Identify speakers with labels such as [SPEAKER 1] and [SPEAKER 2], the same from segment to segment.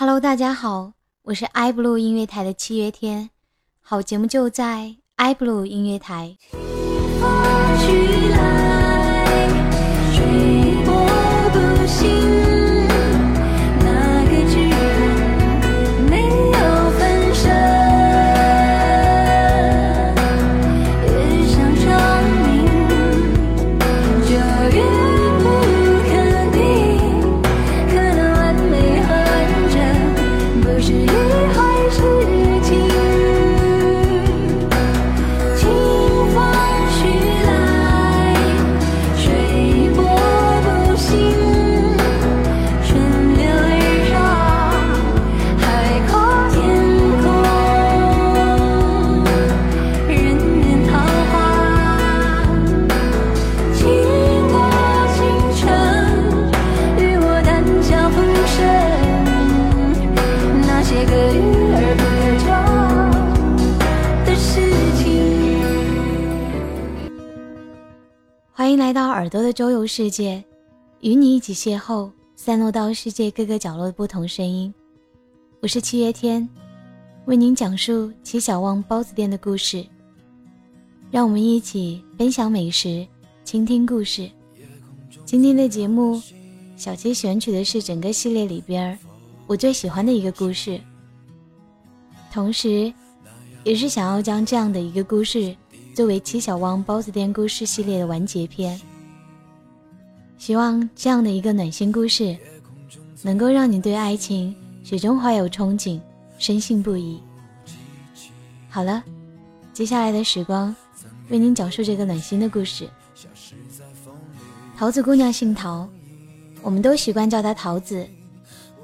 [SPEAKER 1] Hello，大家好，我是 iBlue 音乐台的七月天，好节目就在 iBlue 音乐台。欢迎来到耳朵的周游世界，与你一起邂逅散落到世界各个角落的不同声音。我是七月天，为您讲述齐小旺包子店的故事。让我们一起分享美食，倾听故事。今天的节目，小七选取的是整个系列里边我最喜欢的一个故事，同时，也是想要将这样的一个故事。作为七小汪包子店故事系列的完结篇，希望这样的一个暖心故事，能够让你对爱情始终怀有憧憬，深信不疑。好了，接下来的时光，为您讲述这个暖心的故事。桃子姑娘姓桃，我们都习惯叫她桃子。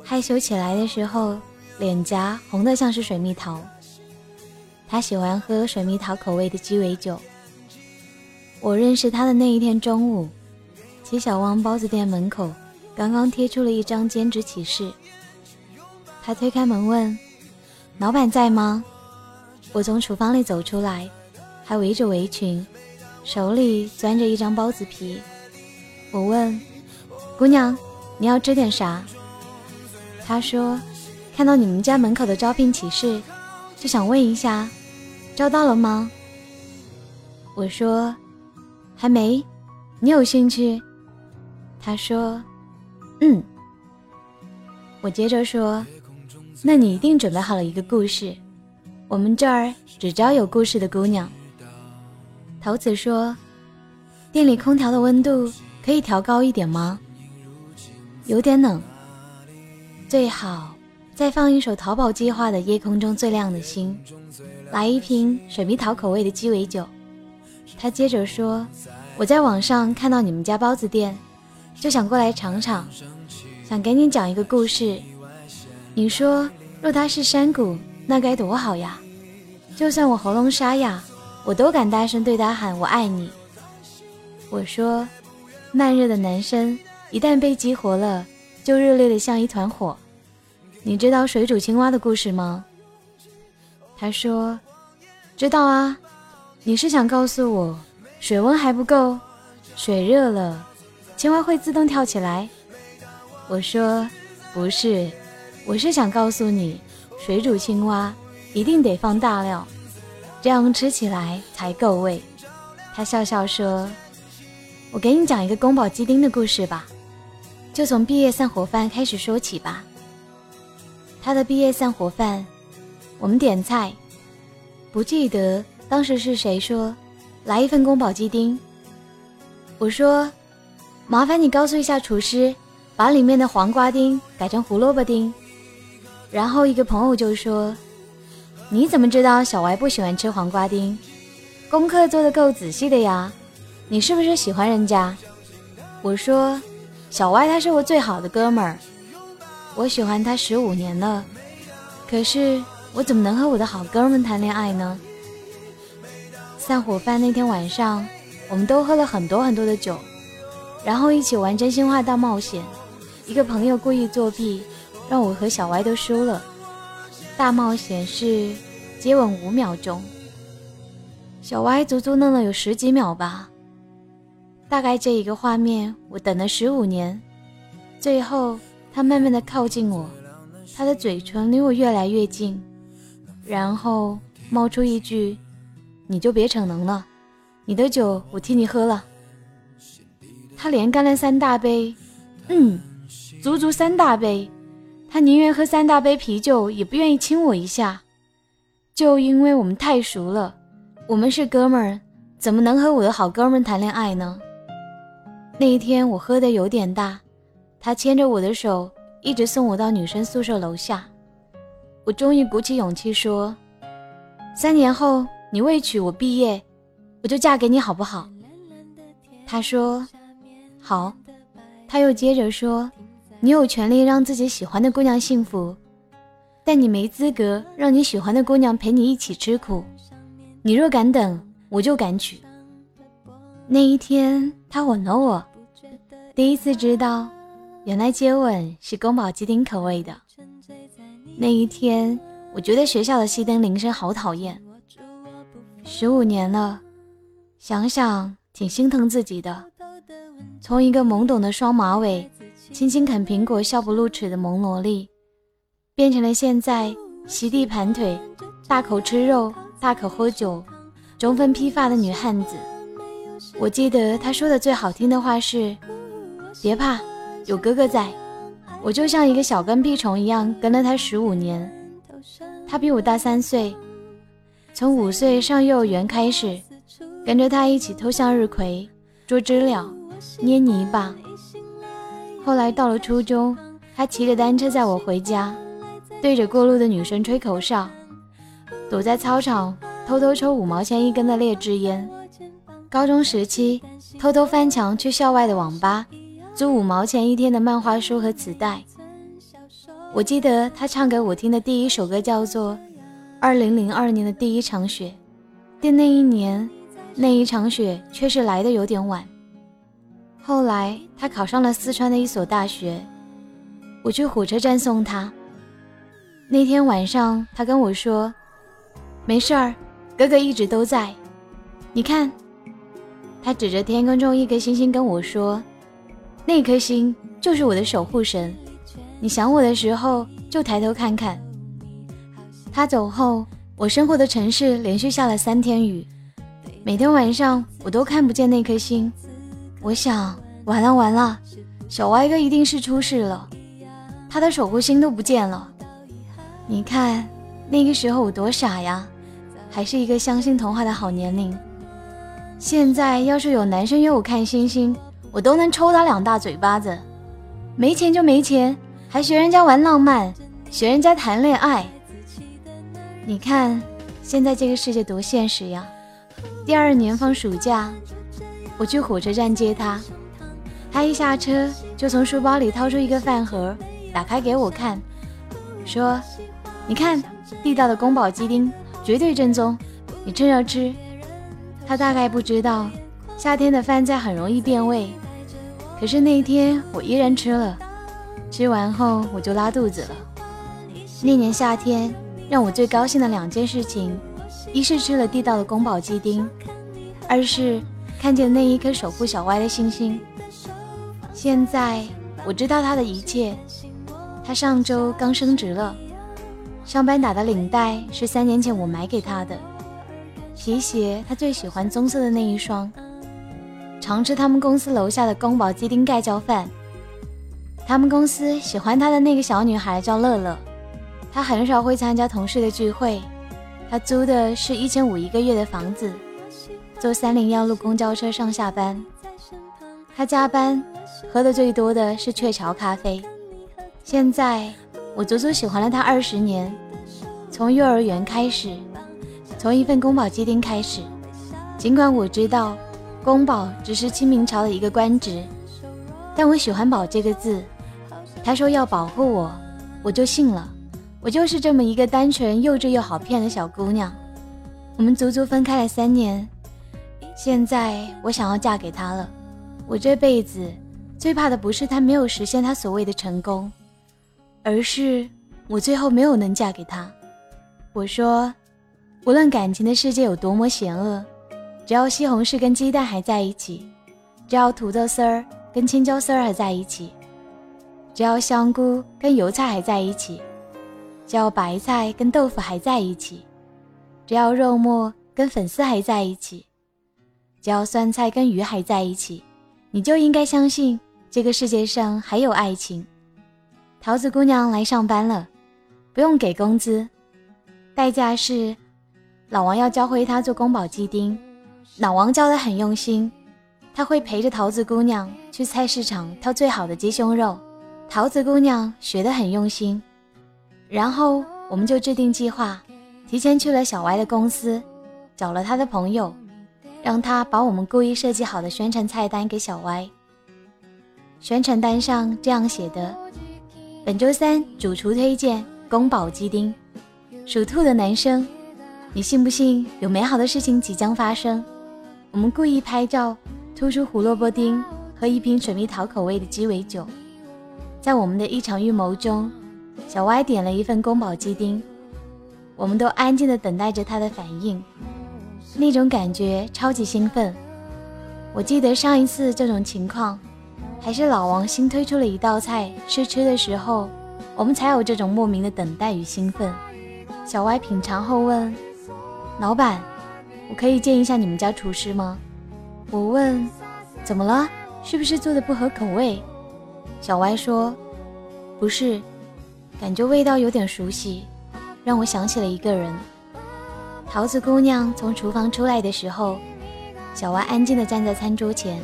[SPEAKER 1] 害羞起来的时候，脸颊红得像是水蜜桃。他喜欢喝水蜜桃口味的鸡尾酒。我认识他的那一天中午，齐小汪包子店门口刚刚贴出了一张兼职启事。他推开门问：“老板在吗？”我从厨房里走出来，还围着围裙，手里攥着一张包子皮。我问：“姑娘，你要吃点啥？”他说：“看到你们家门口的招聘启事，就想问一下。”招到了吗？我说还没。你有兴趣？他说嗯。我接着说，那你一定准备好了一个故事。我们这儿只招有故事的姑娘。桃子说，店里空调的温度可以调高一点吗？有点冷。最好再放一首淘宝计划的《夜空中最亮的星》。来一瓶水蜜桃口味的鸡尾酒。他接着说：“我在网上看到你们家包子店，就想过来尝尝，想给你讲一个故事。你说若他是山谷，那该多好呀！就算我喉咙沙哑，我都敢大声对他喊我爱你。”我说：“慢热的男生一旦被激活了，就热烈的像一团火。你知道水煮青蛙的故事吗？”他说：“知道啊，你是想告诉我水温还不够，水热了，青蛙会自动跳起来。”我说：“不是，我是想告诉你，水煮青蛙一定得放大料，这样吃起来才够味。”他笑笑说：“我给你讲一个宫保鸡丁的故事吧，就从毕业散伙饭开始说起吧。他的毕业散伙饭。”我们点菜，不记得当时是谁说来一份宫保鸡丁。我说，麻烦你告诉一下厨师，把里面的黄瓜丁改成胡萝卜丁。然后一个朋友就说，你怎么知道小歪不喜欢吃黄瓜丁？功课做的够仔细的呀，你是不是喜欢人家？我说，小歪他是我最好的哥们儿，我喜欢他十五年了，可是。我怎么能和我的好哥们谈恋爱呢？散伙饭那天晚上，我们都喝了很多很多的酒，然后一起玩真心话大冒险。一个朋友故意作弊，让我和小歪都输了。大冒险是接吻五秒钟，小歪足足愣了有十几秒吧。大概这一个画面，我等了十五年。最后，他慢慢的靠近我。他的嘴唇离我越来越近，然后冒出一句：“你就别逞能了，你的酒我替你喝了。”他连干了三大杯，嗯，足足三大杯。他宁愿喝三大杯啤酒，也不愿意亲我一下。就因为我们太熟了，我们是哥们儿，怎么能和我的好哥们谈恋爱呢？那一天我喝的有点大，他牵着我的手，一直送我到女生宿舍楼下。我终于鼓起勇气说：“三年后你未娶我毕业，我就嫁给你好不好？”他说：“好。”他又接着说：“你有权利让自己喜欢的姑娘幸福。”但你没资格让你喜欢的姑娘陪你一起吃苦。你若敢等，我就敢娶。那一天，他吻了我，第一次知道，原来接吻是宫保鸡丁口味的。那一天，我觉得学校的熄灯铃声好讨厌。十五年了，想想挺心疼自己的。从一个懵懂的双马尾、轻轻啃苹果、笑不露齿的萌萝莉。变成了现在席地盘腿、大口吃肉、大口喝酒、中分披发的女汉子。我记得她说的最好听的话是：“别怕，有哥哥在。”我就像一个小跟屁虫一样跟了他十五年。他比我大三岁，从五岁上幼儿园开始，跟着他一起偷向日葵、捉知了、捏泥巴。后来到了初中，他骑着单车载我回家。对着过路的女生吹口哨，躲在操场偷偷抽五毛钱一根的劣质烟。高中时期，偷偷翻墙去校外的网吧租五毛钱一天的漫画书和磁带。我记得他唱给我听的第一首歌叫做《二零零二年的第一场雪》，但那一年那一场雪却是来的有点晚。后来他考上了四川的一所大学，我去火车站送他。那天晚上，他跟我说：“没事儿，哥哥一直都在。你看，他指着天空中一颗星星跟我说，那颗星就是我的守护神。你想我的时候，就抬头看看。”他走后，我生活的城市连续下了三天雨，每天晚上我都看不见那颗星。我想，完了完了，小歪哥一定是出事了，他的守护星都不见了。你看，那个时候我多傻呀，还是一个相信童话的好年龄。现在要是有男生约我看星星，我都能抽他两大嘴巴子。没钱就没钱，还学人家玩浪漫，学人家谈恋爱。你看，现在这个世界多现实呀！第二年放暑假，我去火车站接他，他一下车就从书包里掏出一个饭盒，打开给我看，说。你看，地道的宫保鸡丁绝对正宗，你趁热吃。他大概不知道，夏天的饭菜很容易变味。可是那一天我依然吃了，吃完后我就拉肚子了。那年夏天让我最高兴的两件事情，一是吃了地道的宫保鸡丁，二是看见那一颗守护小歪的星星。现在我知道他的一切，他上周刚升职了。上班打的领带是三年前我买给他的，皮鞋他最喜欢棕色的那一双。常吃他们公司楼下的宫保鸡丁盖浇饭。他们公司喜欢他的那个小女孩叫乐乐，她很少会参加同事的聚会。她租的是一千五一个月的房子，坐三零幺路公交车上下班。她加班喝的最多的是雀巢咖啡。现在。我足足喜欢了他二十年，从幼儿园开始，从一份宫保鸡丁开始。尽管我知道，宫保只是清明朝的一个官职，但我喜欢“保”这个字。他说要保护我，我就信了。我就是这么一个单纯、幼稚又好骗的小姑娘。我们足足分开了三年，现在我想要嫁给他了。我这辈子最怕的不是他没有实现他所谓的成功。而是我最后没有能嫁给他。我说，无论感情的世界有多么险恶，只要西红柿跟鸡蛋还在一起，只要土豆丝儿跟青椒丝儿还在一起，只要香菇跟油菜还在一起，只要白菜跟豆腐还在一起，只要肉末跟粉丝还在一起，只要酸菜跟鱼还在一起，你就应该相信这个世界上还有爱情。桃子姑娘来上班了，不用给工资，代价是老王要教会她做宫保鸡丁。老王教的很用心，他会陪着桃子姑娘去菜市场挑最好的鸡胸肉。桃子姑娘学得很用心，然后我们就制定计划，提前去了小歪的公司，找了他的朋友，让他把我们故意设计好的宣传菜单给小歪。宣传单上这样写的：本周三主厨推荐宫保鸡丁，属兔的男生，你信不信有美好的事情即将发生？我们故意拍照，突出胡萝卜丁和一瓶水蜜桃口味的鸡尾酒。在我们的一场预谋中，小歪点了一份宫保鸡丁，我们都安静地等待着他的反应，那种感觉超级兴奋。我记得上一次这种情况，还是老王新推出了一道菜试吃的时候，我们才有这种莫名的等待与兴奋。小歪品尝后问：“老板，我可以见一下你们家厨师吗？”我问：“怎么了？是不是做的不合口味？”小歪说：“不是，感觉味道有点熟悉，让我想起了一个人。”桃子姑娘从厨房出来的时候，小歪安静地站在餐桌前。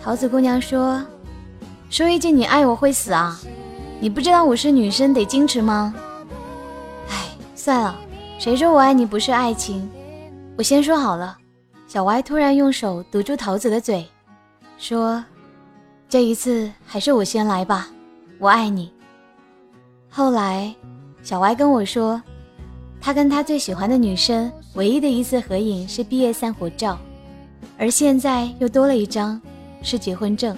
[SPEAKER 1] 桃子姑娘说：“说一句你爱我会死啊？你不知道我是女生得矜持吗？”哎，算了，谁说我爱你不是爱情？我先说好了。小歪突然用手堵住桃子的嘴，说。这一次还是我先来吧，我爱你。后来，小歪跟我说，他跟他最喜欢的女生唯一的一次合影是毕业散伙照，而现在又多了一张，是结婚证。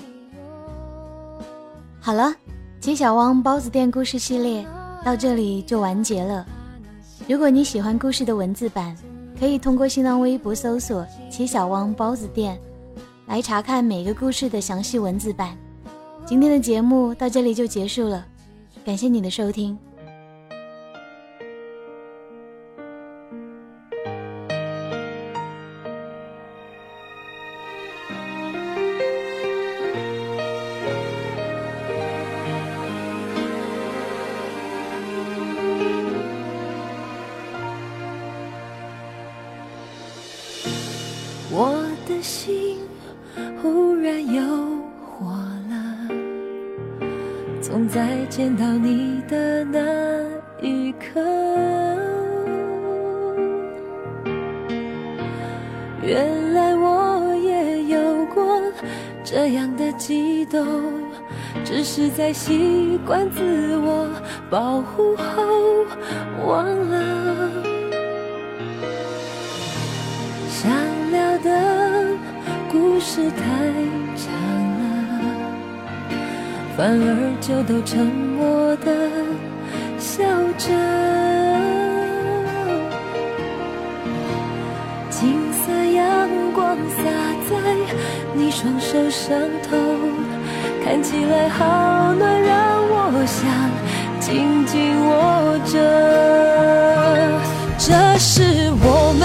[SPEAKER 1] 好了，吉小汪包子店故事系列到这里就完结了。如果你喜欢故事的文字版，可以通过新浪微博搜索“齐小汪包子店”。来查看每个故事的详细文字版。今天的节目到这里就结束了，感谢你的收听。心。忽然又活了，从再见到你的那一刻，原来我也有过这样的悸动，只是在习惯自我保护后忘了故事太长了，反而就都沉默的笑着。金色阳光洒在你双手上头，看起来好暖，让我想紧紧握着。这是我们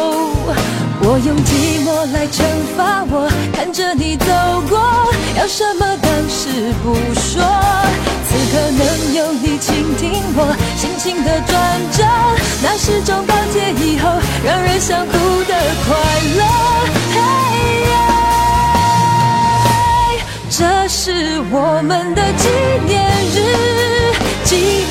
[SPEAKER 2] 我用寂寞来惩罚我，看着你走过，要什么当时不说。此刻能有你倾听我心情的转折，那是种告诫以后让人想哭的快乐。嘿这是我们的纪念日，纪念